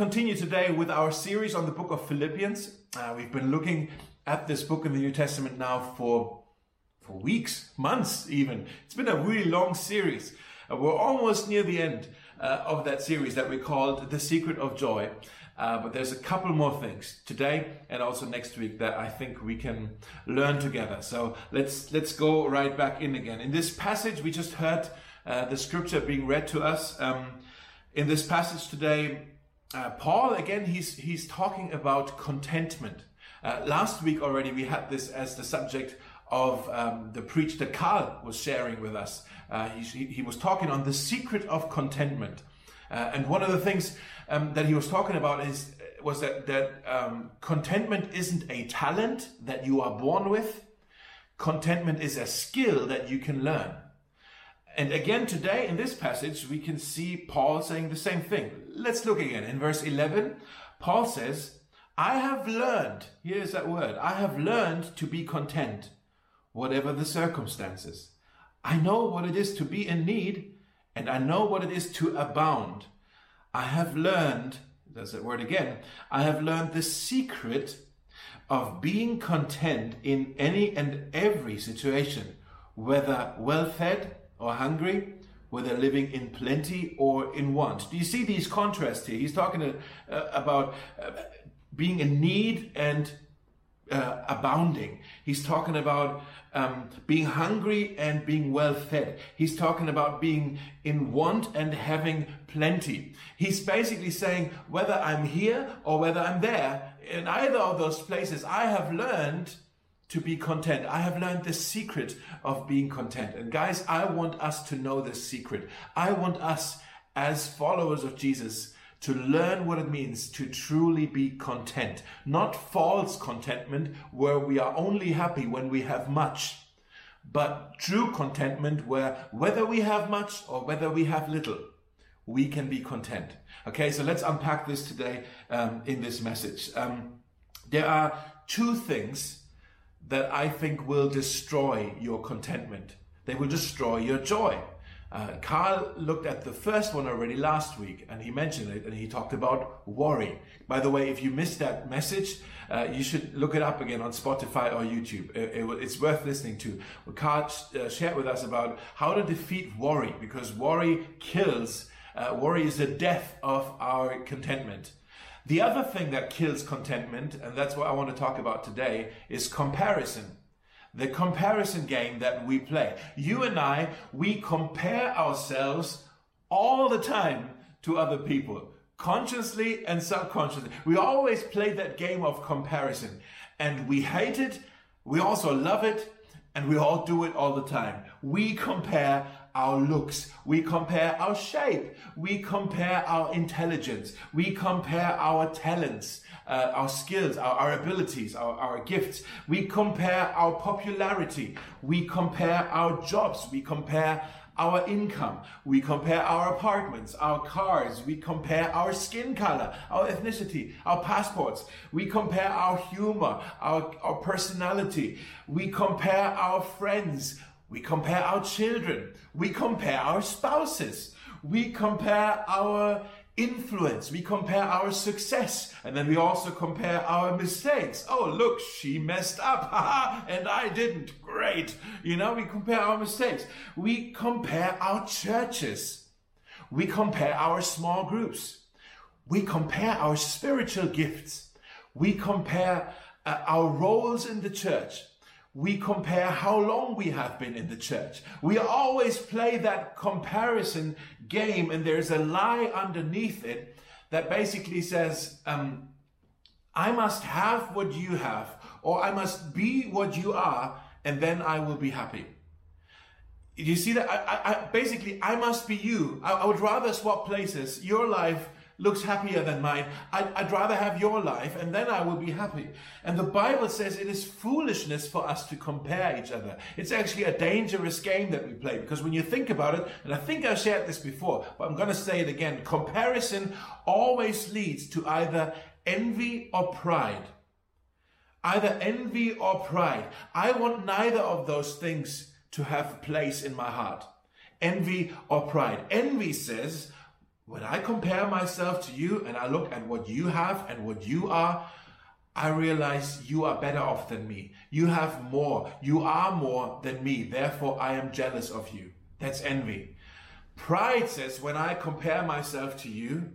continue today with our series on the book of Philippians. Uh, we've been looking at this book in the New Testament now for for weeks, months even. It's been a really long series. Uh, we're almost near the end uh, of that series that we called The Secret of Joy. Uh, but there's a couple more things today and also next week that I think we can learn together. So let's let's go right back in again. In this passage, we just heard uh, the scripture being read to us. Um, in this passage today, uh, Paul again he's he's talking about contentment. Uh, last week already we had this as the subject of um, the preach that Carl was sharing with us. Uh, he, he, was talking on the secret of contentment, uh, and one of the things um, that he was talking about is was that that um, contentment isn't a talent that you are born with. Contentment is a skill that you can learn. And again, today in this passage, we can see Paul saying the same thing. Let's look again. In verse 11, Paul says, I have learned, here's that word, I have learned to be content, whatever the circumstances. I know what it is to be in need, and I know what it is to abound. I have learned, there's that word again, I have learned the secret of being content in any and every situation, whether well fed or hungry, whether living in plenty or in want. Do you see these contrasts here? He's talking uh, about uh, being in need and uh, abounding. He's talking about um, being hungry and being well fed. He's talking about being in want and having plenty. He's basically saying whether I'm here or whether I'm there, in either of those places, I have learned to be content. I have learned the secret of being content. And guys, I want us to know this secret. I want us as followers of Jesus to learn what it means to truly be content. Not false contentment where we are only happy when we have much, but true contentment where whether we have much or whether we have little, we can be content. Okay, so let's unpack this today um, in this message. Um, there are two things that I think will destroy your contentment. They will destroy your joy. Uh, Carl looked at the first one already last week and he mentioned it and he talked about worry. By the way, if you missed that message, uh, you should look it up again on Spotify or YouTube. It, it, it's worth listening to. Carl uh, shared with us about how to defeat worry because worry kills. Uh, worry is the death of our contentment. The other thing that kills contentment, and that's what I want to talk about today, is comparison. The comparison game that we play. You and I, we compare ourselves all the time to other people, consciously and subconsciously. We always play that game of comparison and we hate it. We also love it and we all do it all the time. We compare our looks. We compare our shape. We compare our intelligence. We compare our talents, uh, our skills, our, our abilities, our, our gifts. We compare our popularity. We compare our jobs. We compare our income. We compare our apartments, our cars. We compare our skin color, our ethnicity, our passports. We compare our humor, our, our personality. We compare our friends. We compare our children. We compare our spouses. We compare our influence. We compare our success. And then we also compare our mistakes. Oh, look, she messed up. and I didn't. Great. You know, we compare our mistakes. We compare our churches. We compare our small groups. We compare our spiritual gifts. We compare uh, our roles in the church we compare how long we have been in the church. We always play that comparison game, and there's a lie underneath it that basically says, um, I must have what you have, or I must be what you are, and then I will be happy. You see that? I, I, I basically, I must be you. I, I would rather swap places. Your life looks happier than mine. I'd, I'd, rather have your life and then I will be happy. And the Bible says it is foolishness for us to compare each other. It's actually a dangerous game that we play because when you think about it, and I think I've shared this before, but I'm going to say it again, comparison always leads to either envy or pride. Either envy or pride. I want neither of those things to have place in my heart. Envy or pride. Envy says, when I compare myself to you and I look at what you have and what you are, I realize you are better off than me. You have more. You are more than me. Therefore, I am jealous of you. That's envy. Pride says, when I compare myself to you,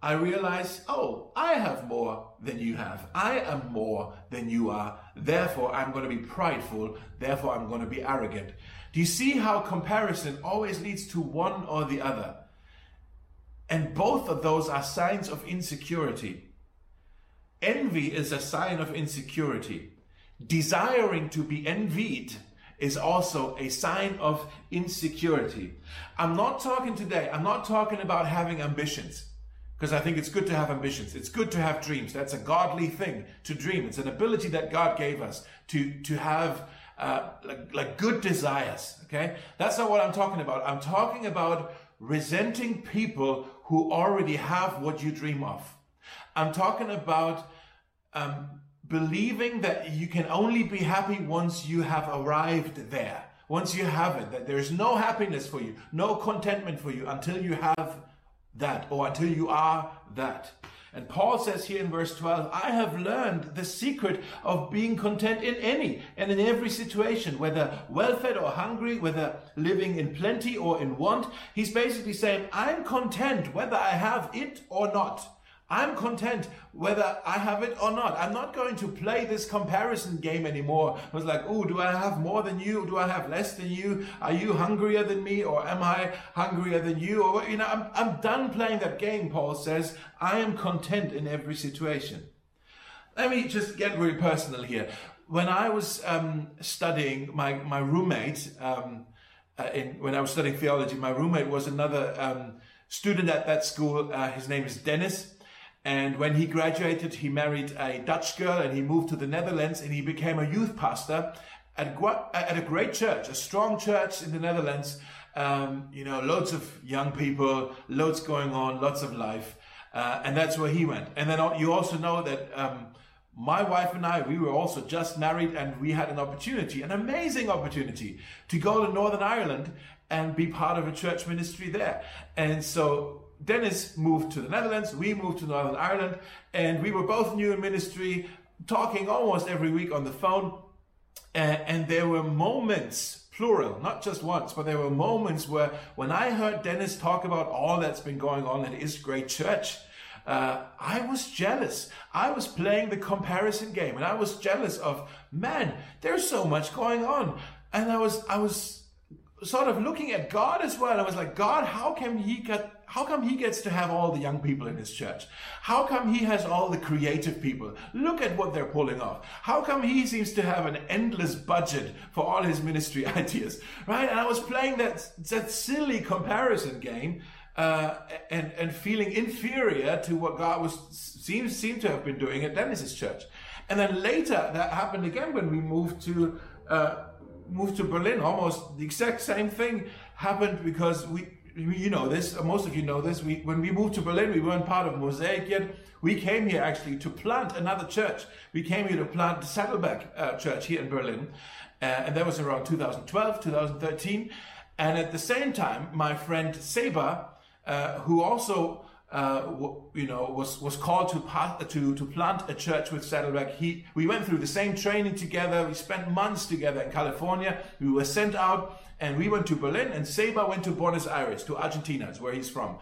I realize, oh, I have more than you have. I am more than you are. Therefore, I'm going to be prideful. Therefore, I'm going to be arrogant. Do you see how comparison always leads to one or the other? And both of those are signs of insecurity. Envy is a sign of insecurity. Desiring to be envied is also a sign of insecurity. I'm not talking today, I'm not talking about having ambitions because I think it's good to have ambitions. It's good to have dreams. That's a godly thing to dream. It's an ability that God gave us to, to have uh, like, like good desires. Okay. That's not what I'm talking about. I'm talking about resenting people who already have what you dream of. I'm talking about um, believing that you can only be happy once you have arrived there. Once you have it, that there's no happiness for you, no contentment for you until you have that or until you are that. And Paul says here in verse 12, I have learned the secret of being content in any and in every situation, whether well fed or hungry, whether living in plenty or in want. He's basically saying, I'm content whether I have it or not. I'm content whether I have it or not. I'm not going to play this comparison game anymore. I was like, oh, do I have more than you? Do I have less than you? Are you hungrier than me? Or am I hungrier than you? Or, you know, I'm, I'm done playing that game, Paul says. I am content in every situation. Let me just get really personal here. When I was um, studying, my, my roommate, um, uh, in, when I was studying theology, my roommate was another um, student at that school. Uh, his name is Dennis and when he graduated, he married a Dutch girl and he moved to the Netherlands and he became a youth pastor at, at a great church, a strong church in the Netherlands. Um, you know, loads of young people, loads going on, lots of life. Uh, and that's where he went. And then you also know that um, my wife and I, we were also just married and we had an opportunity, an amazing opportunity to go to Northern Ireland and be part of a church ministry there. And so Dennis moved to the Netherlands, we moved to Northern Ireland, and we were both new in ministry, talking almost every week on the phone. And, and there were moments, plural, not just once, but there were moments where when I heard Dennis talk about all that's been going on at his great church, uh, I was jealous. I was playing the comparison game and I was jealous of, man, there's so much going on. And I was, I was sort of looking at God as well. I was like, God, how can he get how come he gets to have all the young people in his church? How come he has all the creative people? Look at what they're pulling off. How come he seems to have an endless budget for all his ministry ideas? Right? And I was playing that, that silly comparison game. Uh, and and feeling inferior to what God was seems seemed to have been doing at Dennis's church, and then later that happened again when we moved to uh, moved to Berlin. Almost the exact same thing happened because we you know this, most of you know this. We, when we moved to Berlin, we weren't part of Mosaic yet. We came here actually to plant another church. We came here to plant the Saddleback uh, Church here in Berlin. Uh, and that was around 2012, 2013. And at the same time, my friend Seba, uh, who also uh, you know, was, was called to, to, to plant a church with Saddleback. He, we went through the same training together. We spent months together in California. We were sent out and we went to Berlin and Seba went to Buenos Aires, to Argentina, is where he's from.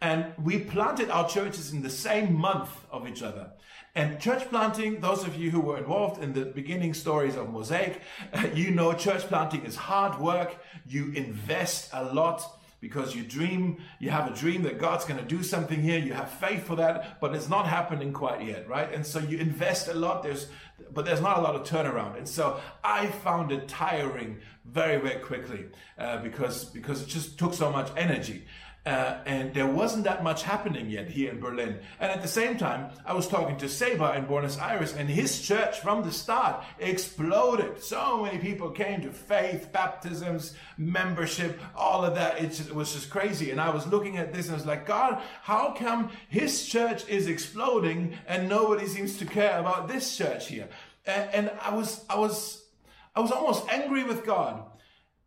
And we planted our churches in the same month of each other. And church planting, those of you who were involved in the beginning stories of Mosaic, you know church planting is hard work. You invest a lot because you dream, you have a dream that God's going to do something here. You have faith for that, but it's not happening quite yet, right? And so you invest a lot. There's, but there's not a lot of turnaround. And so I found it tiring very, very quickly uh, because because it just took so much energy. Uh, and there wasn't that much happening yet here in Berlin. And at the same time, I was talking to Seba in Buenos Aires, and his church from the start exploded. So many people came to faith, baptisms, membership, all of that. It, just, it was just crazy. And I was looking at this and I was like, God, how come his church is exploding and nobody seems to care about this church here? And, and I was, I was, I was almost angry with God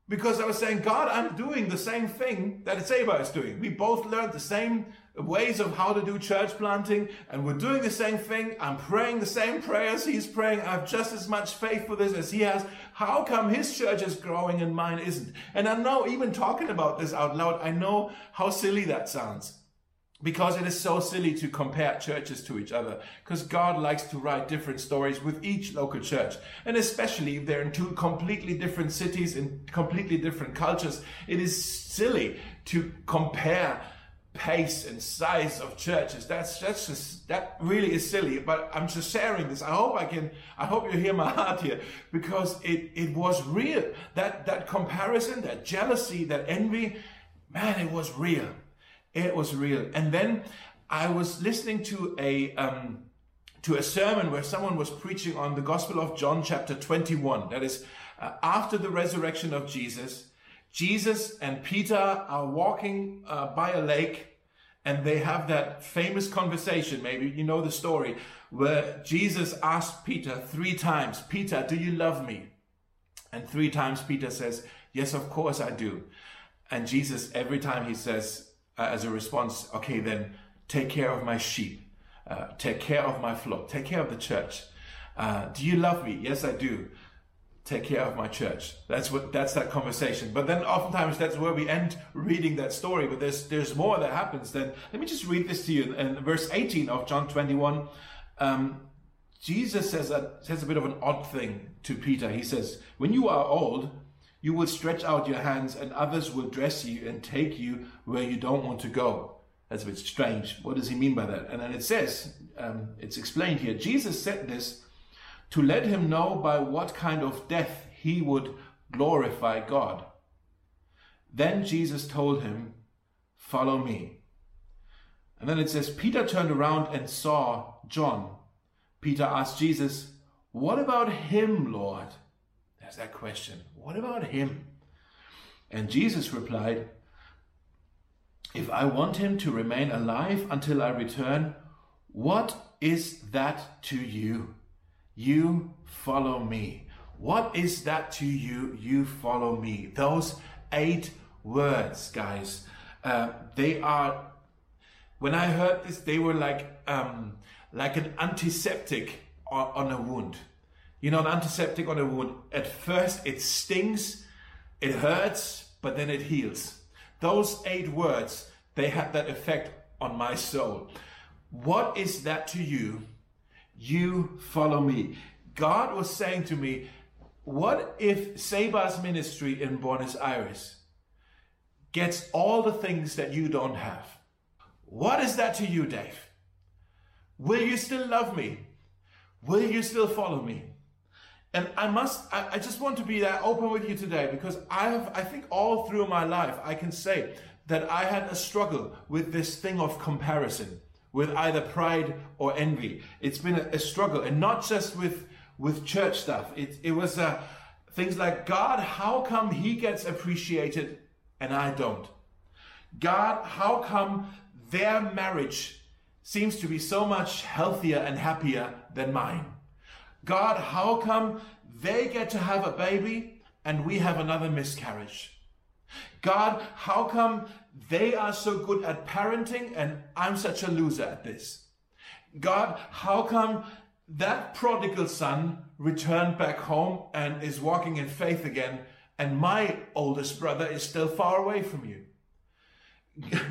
because I was saying, God, I'm doing the same thing that Seba is doing. We both learned the same ways of how to do church planting, and we're doing the same thing. I'm praying the same prayers he's praying. I have just as much faith for this as he has. How come his church is growing and mine isn't? And I know, even talking about this out loud, I know how silly that sounds because it is so silly to compare churches to each other because God likes to write different stories with each local church. And especially if they're in two completely different cities in completely different cultures it is silly to compare pace and size of churches. That's that's just that really is silly but i'm just sharing this. I hope i can i hope you hear my heart here because it it was real. That that comparison that jealousy that envy man it was real it was real. And then I was listening to a um, to a sermon where someone was preaching on the Gospel of John, chapter 21. That is uh, after the resurrection of Jesus. Jesus and Peter are walking uh, by a lake and they have that famous conversation. Maybe you know the story where Jesus asked Peter three times, Peter, do you love me? And three times Peter says, Yes, of course I do. And Jesus, every time he says, uh, as a response, okay, then take care of my sheep, uh, take care of my flock, take care of the church. Uh, do you love me? Yes, I do. Take care of my church. That's what that's that conversation. But then oftentimes that's where we end reading that story. But there's there's more that happens. Then let me just read this to you in, in verse 18 of John 21. Um, Jesus says a, says a bit of an odd thing to Peter. He says, "When you are old, you will stretch out your hands, and others will dress you and take you where you don't want to go. That's a bit strange. What does he mean by that? And then it says, um, it's explained here Jesus said this to let him know by what kind of death he would glorify God. Then Jesus told him, Follow me. And then it says, Peter turned around and saw John. Peter asked Jesus, What about him, Lord? There's that question. What about him? And Jesus replied, If I want him to remain alive until I return, what is that to you? You follow me. What is that to you? You follow me. Those eight words, guys, uh, they are. When I heard this, they were like um, like an antiseptic on, on a wound. You know, an antiseptic on a wound, at first it stings, it hurts, but then it heals. Those eight words, they had that effect on my soul. What is that to you? You follow me. God was saying to me, what if Seba's ministry in Buenos Aires gets all the things that you don't have? What is that to you, Dave? Will you still love me? Will you still follow me? And I must, I, I, just want to be that open with you today because I have, I think all through my life, I can say that I had a struggle with this thing of comparison, with either pride or envy. It's been a, a struggle and not just with, with church stuff. It, it was uh, things like, God, how come he gets appreciated and I don't? God, how come their marriage seems to be so much healthier and happier than mine? God, how come they get to have a baby and we have another miscarriage? God, how come they are so good at parenting and I'm such a loser at this? God, how come that prodigal son returned back home and is walking in faith again and my oldest brother is still far away from you?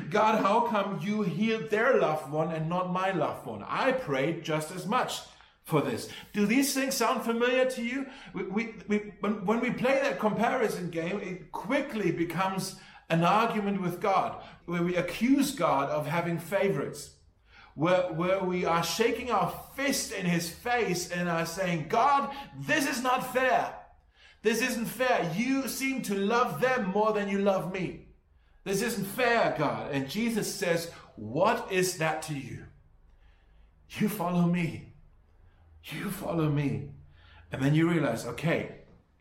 God, how come you healed their loved one and not my loved one? I prayed just as much for this. Do these things sound familiar to you? We, we, we, when, when we play that comparison game, it quickly becomes an argument with God, where we accuse God of having favorites, where, where we are shaking our fist in his face and are saying, God, this is not fair. This isn't fair. You seem to love them more than you love me. This isn't fair, God. And Jesus says, What is that to you? You follow me. You follow me. And then you realize, okay,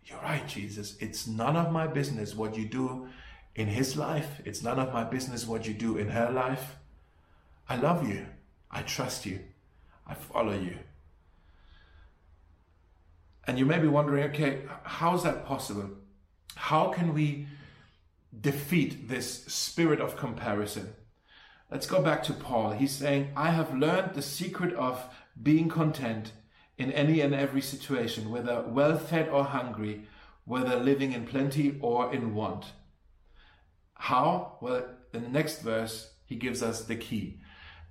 you're right, Jesus. It's none of my business what you do in his life. It's none of my business what you do in her life. I love you. I trust you. I follow you. And you may be wondering, okay, how is that possible? how can we defeat this spirit of comparison? Let's go back to Paul. He's saying, I have learned the secret of being content in any and every situation, whether well fed or hungry, whether living in plenty or in want. How? Well, in the next verse, he gives us the key.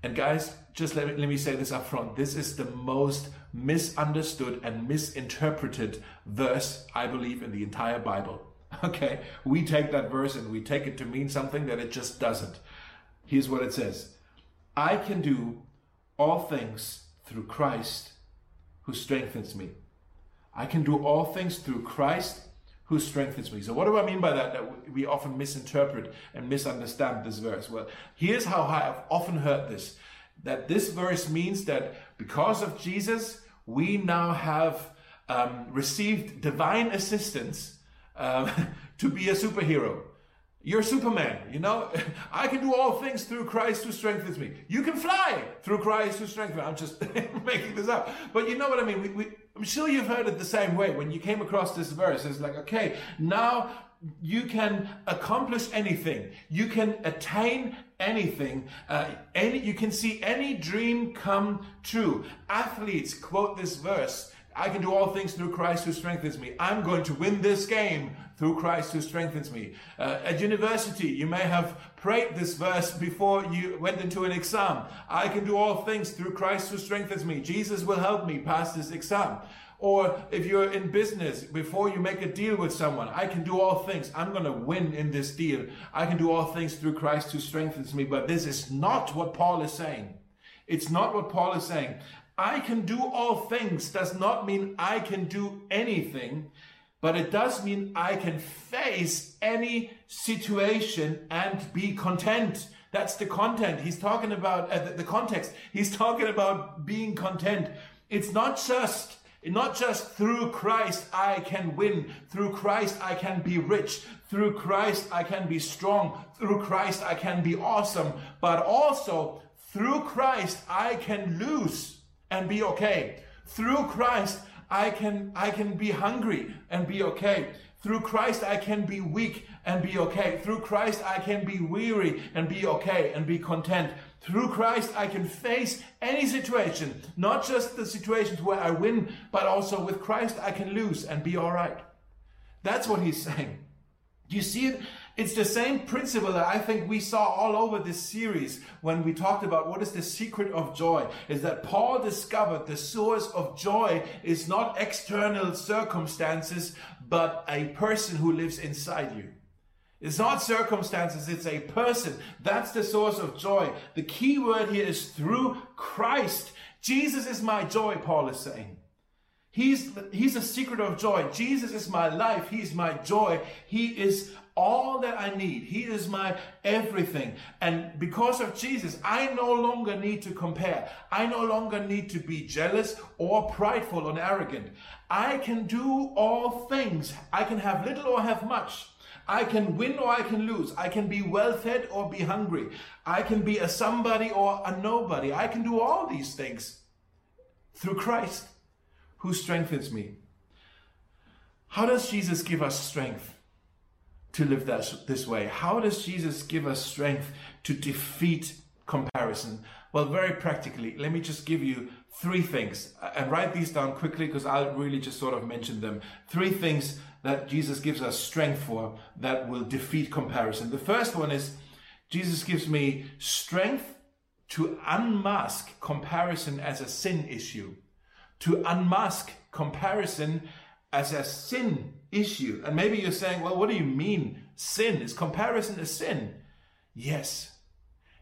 And guys, just let me, let me say this up front. This is the most misunderstood and misinterpreted verse, I believe, in the entire Bible. Okay, we take that verse and we take it to mean something that it just doesn't. Here's what it says I can do all things through Christ who strengthens me. I can do all things through Christ who strengthens me. So, what do I mean by that? That we often misinterpret and misunderstand this verse. Well, here's how I've often heard this that this verse means that because of Jesus, we now have um, received divine assistance um, to be a superhero. You're Superman, you know? I can do all things through Christ who strengthens me. You can fly through Christ who strengthens me. I'm just making this up. But you know what I mean? We, we, I'm sure you've heard it the same way. When you came across this verse, it's like, okay, now you can accomplish anything. You can attain anything. Uh, any, you can see any dream come true. Athletes quote this verse. I can do all things through Christ who strengthens me. I'm going to win this game through Christ who strengthens me. Uh, at university, you may have prayed this verse before you went into an exam. I can do all things through Christ who strengthens me. Jesus will help me pass this exam. Or if you're in business, before you make a deal with someone, I can do all things. I'm going to win in this deal. I can do all things through Christ who strengthens me. But this is not what Paul is saying. It's not what Paul is saying. I can do all things does not mean I can do anything, but it does mean I can face any situation and be content. That's the content. He's talking about uh, the, the context. He's talking about being content. It's not just not just through Christ I can win, through Christ I can be rich, through Christ I can be strong, through Christ I can be awesome, but also through Christ I can lose and be okay. Through Christ I can I can be hungry and be okay. Through Christ I can be weak and be okay. Through Christ I can be weary and be okay and be content. Through Christ, I can face any situation, not just the situations where I win, but also with Christ, I can lose and be all right. That's what he's saying. Do you see it? It's the same principle that I think we saw all over this series when we talked about what is the secret of joy. Is that Paul discovered the source of joy is not external circumstances, but a person who lives inside you. It's not circumstances, it's a person. That's the source of joy. The key word here is through Christ. Jesus is my joy, Paul is saying. He's, he's the secret of joy. Jesus is my life. He's my joy. He is all that I need. He is my everything. And because of Jesus, I no longer need to compare. I no longer need to be jealous or prideful or arrogant. I can do all things. I can have little or have much. I can win or I can lose. I can be well fed or be hungry. I can be a somebody or a nobody. I can do all these things through Christ who strengthens me. How does Jesus give us strength to live this way? How does Jesus give us strength to defeat comparison? Well, very practically, let me just give you three things and write these down quickly because I'll really just sort of mention them. Three things that Jesus gives us strength for that will defeat comparison. The first one is Jesus gives me strength to unmask comparison as a sin issue, to unmask comparison as a sin issue. And maybe you're saying, well, what do you mean sin? Is comparison a sin? Yes.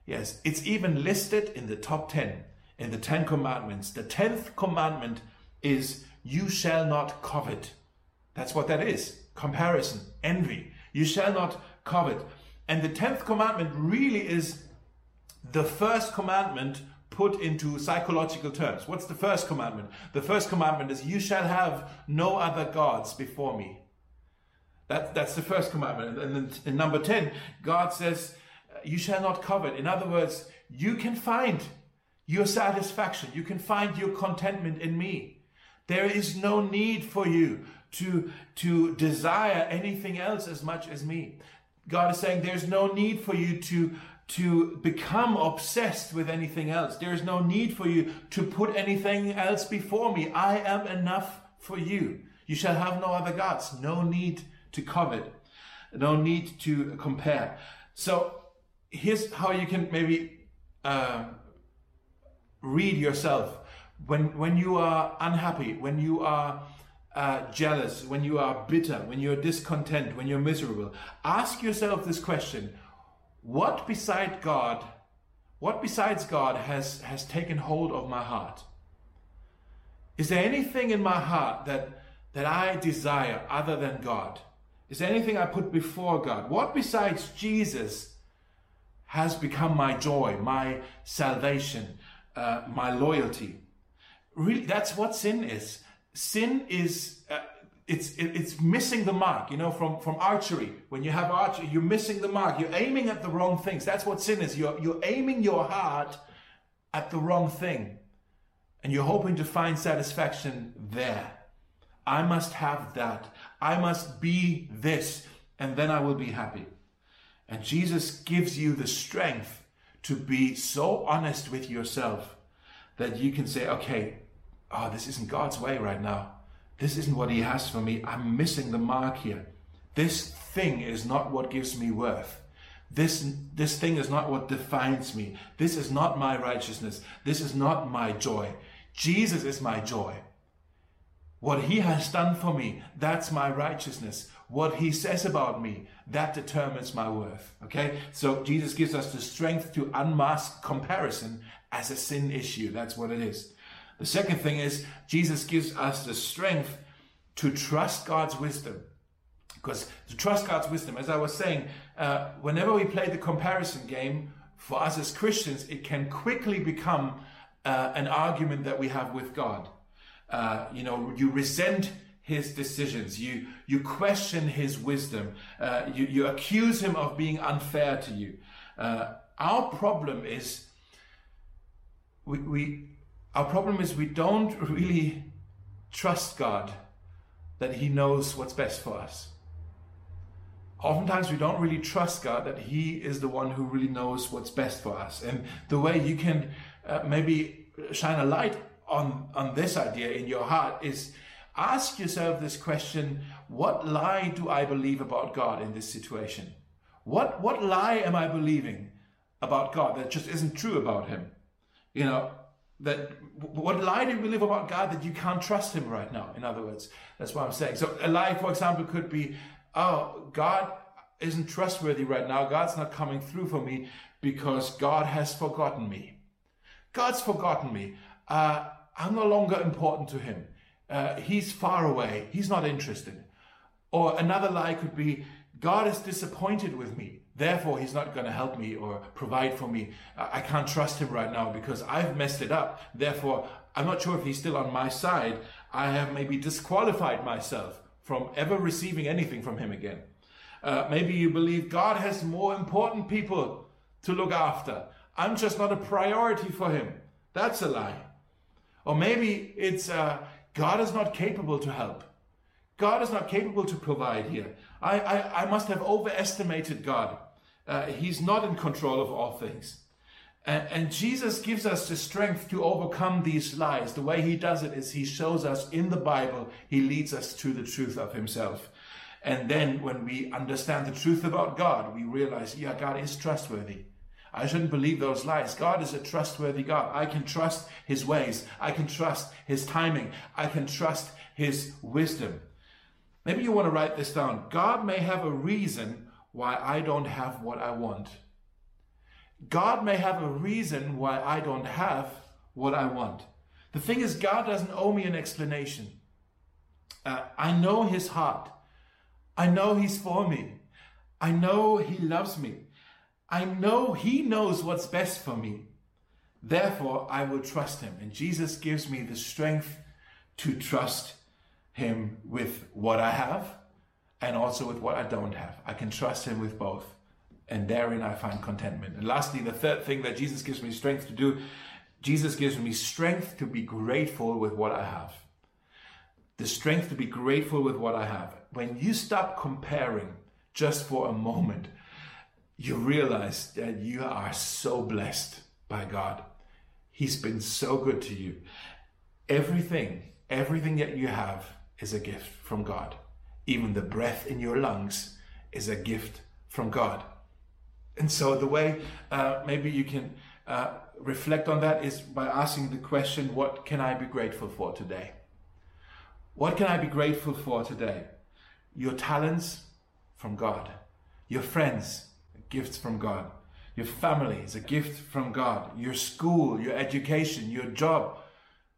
Yes. It's even listed in the top 10, in the 10 commandments. The 10th commandment is, you shall not covet. That's what that is comparison, envy. You shall not covet. And the 10th commandment really is the first commandment put into psychological terms. What's the first commandment? The first commandment is, You shall have no other gods before me. That, that's the first commandment. And then in number 10, God says, You shall not covet. In other words, you can find your satisfaction, you can find your contentment in me. There is no need for you to, to desire anything else as much as me. God is saying there's no need for you to, to become obsessed with anything else. There is no need for you to put anything else before me. I am enough for you. You shall have no other gods. No need to covet. No need to compare. So here's how you can maybe uh, read yourself when when you are unhappy, when you are uh, jealous, when you are bitter, when you're discontent, when you're miserable. Ask yourself this question: What beside God, what besides God has has taken hold of my heart? Is there anything in my heart that that I desire other than God? Is there anything I put before God? What besides Jesus has become my joy, my salvation, uh, my loyalty? Really, that's what sin is. Sin is uh, it's it's missing the mark. You know, from from archery. When you have archery, you're missing the mark. You're aiming at the wrong things. That's what sin is. You're you're aiming your heart at the wrong thing, and you're hoping to find satisfaction there. I must have that. I must be this, and then I will be happy. And Jesus gives you the strength to be so honest with yourself that you can say, okay, oh, this isn't God's way right now. This isn't what He has for me. I'm missing the mark here. This thing is not what gives me worth. This, this thing is not what defines me. This is not my righteousness. This is not my joy. Jesus is my joy. What he has done for me, that's my righteousness. What he says about me, that determines my worth. Okay? So Jesus gives us the strength to unmask comparison as a sin issue. That's what it is. The second thing is Jesus gives us the strength to trust God's wisdom. Because to trust God's wisdom, as I was saying, uh, whenever we play the comparison game, for us as Christians, it can quickly become uh, an argument that we have with God. Uh, you know, you resent his decisions. You you question his wisdom. Uh, you you accuse him of being unfair to you. Uh, our problem is we, we our problem is we don't really trust God that He knows what's best for us. Oftentimes, we don't really trust God that He is the one who really knows what's best for us. And the way you can uh, maybe shine a light on, on this idea in your heart is ask yourself this question What lie do I believe about God in this situation? What, what lie am I believing about God that just isn't true about Him? You know, that what lie do we live about God that you can't trust Him right now? In other words, that's what I'm saying. So a lie, for example, could be, oh, God isn't trustworthy right now. God's not coming through for me because God has forgotten me. God's forgotten me. Uh, I'm no longer important to him. Uh, he's far away. He's not interested. Or another lie could be God is disappointed with me. Therefore, he's not going to help me or provide for me. I can't trust him right now because I've messed it up. Therefore, I'm not sure if he's still on my side. I have maybe disqualified myself from ever receiving anything from him again. Uh, maybe you believe God has more important people to look after. I'm just not a priority for him. That's a lie. Or maybe it's uh, God is not capable to help. God is not capable to provide here. I, I, I must have overestimated God. Uh, he's not in control of all things. And, and Jesus gives us the strength to overcome these lies. The way he does it is he shows us in the Bible, he leads us to the truth of himself. And then when we understand the truth about God, we realize, yeah, God is trustworthy. I shouldn't believe those lies. God is a trustworthy God. I can trust his ways. I can trust his timing. I can trust his wisdom. Maybe you want to write this down. God may have a reason why I don't have what I want. God may have a reason why I don't have what I want. The thing is, God doesn't owe me an explanation. Uh, I know his heart. I know he's for me. I know he loves me. I know He knows what's best for me. Therefore, I will trust Him. And Jesus gives me the strength to trust Him with what I have and also with what I don't have. I can trust Him with both. And therein I find contentment. And lastly, the third thing that Jesus gives me strength to do, Jesus gives me strength to be grateful with what I have. the strength to be grateful with what I have. When you stop comparing just for a moment, you realize that you are so blessed by God. He's been so good to you. Everything, everything that you have is a gift from God. Even the breath in your lungs is a gift from God. And so the way uh, maybe you can uh, reflect on that is by asking the question, what can I be grateful for today? What can I be grateful for today? Your talents from God, your friends, gifts from God, your family is a gift from God, your school, your education, your job,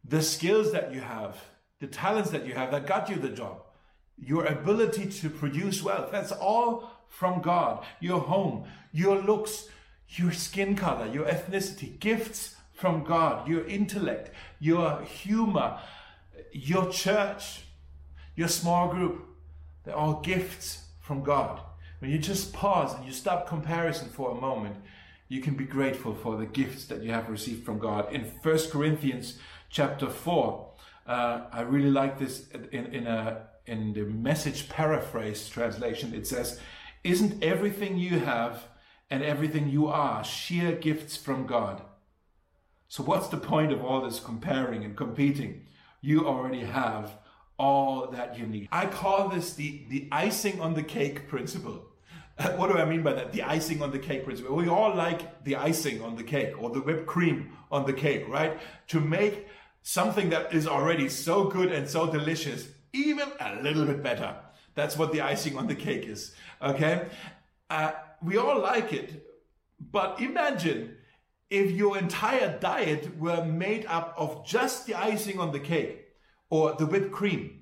the skills that you have, the talents that you have that got you the job, your ability to produce wealth, that's all from God. Your home, your looks, your skin color, your ethnicity, gifts from God, your intellect, your humor, your church, your small group. They're all gifts from God. When you just pause and you stop comparison for a moment, you can be grateful for the gifts that you have received from God. In 1 Corinthians chapter 4, uh, I really like this in, in, a, in the message paraphrase translation. It says, Isn't everything you have and everything you are sheer gifts from God? So, what's the point of all this comparing and competing? You already have all that you need. I call this the, the icing on the cake principle. what do I mean by that? The icing on the cake principle. We all like the icing on the cake or the whipped cream on the cake, right? To make something that is already so good and so delicious even a little bit better. That's what the icing on the cake is. Okay. Uh, we all like it, but imagine if your entire diet were made up of just the icing on the cake or the whipped cream.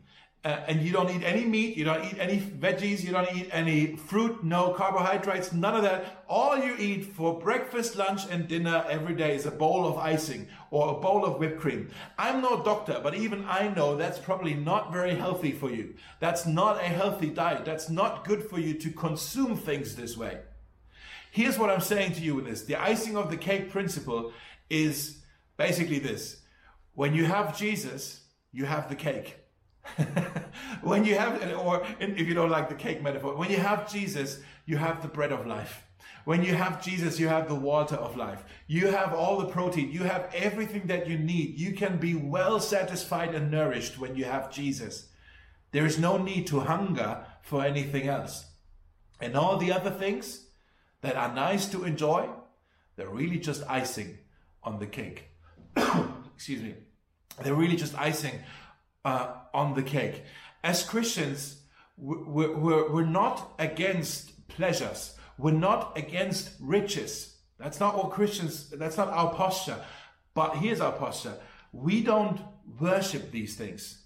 Uh, and you don't eat any meat, you don't eat any veggies, you don't eat any fruit, no carbohydrates, none of that. All you eat for breakfast, lunch, and dinner every day is a bowl of icing or a bowl of whipped cream. I'm no doctor, but even I know that's probably not very healthy for you. That's not a healthy diet. That's not good for you to consume things this way. Here's what I'm saying to you with this the icing of the cake principle is basically this when you have Jesus, you have the cake. When you have, or if you don't like the cake metaphor, when you have Jesus, you have the bread of life. When you have Jesus, you have the water of life. You have all the protein. You have everything that you need. You can be well satisfied and nourished when you have Jesus. There is no need to hunger for anything else. And all the other things that are nice to enjoy, they're really just icing on the cake. Excuse me. They're really just icing uh, on the cake. As Christians, we're, we're, we're not against pleasures. We're not against riches. That's not what Christians, that's not our posture. But here's our posture. We don't worship these things.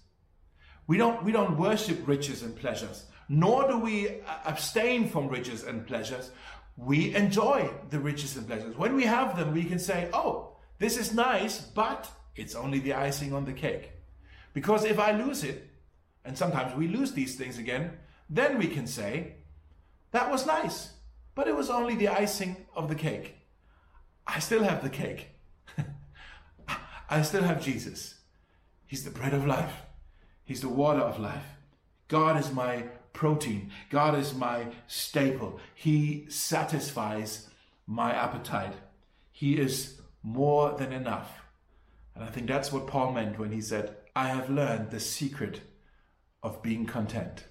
We don't, we don't worship riches and pleasures, nor do we uh, abstain from riches and pleasures. We enjoy the riches and pleasures. When we have them, we can say, oh, this is nice, but it's only the icing on the cake. Because if I lose it, and sometimes we lose these things again, then we can say, that was nice, but it was only the icing of the cake. I still have the cake. I still have Jesus. He's the bread of life. He's the water of life. God is my protein. God is my staple. He satisfies my appetite. He is more than enough. And I think that's what Paul meant when he said, I have learned the secret of being content.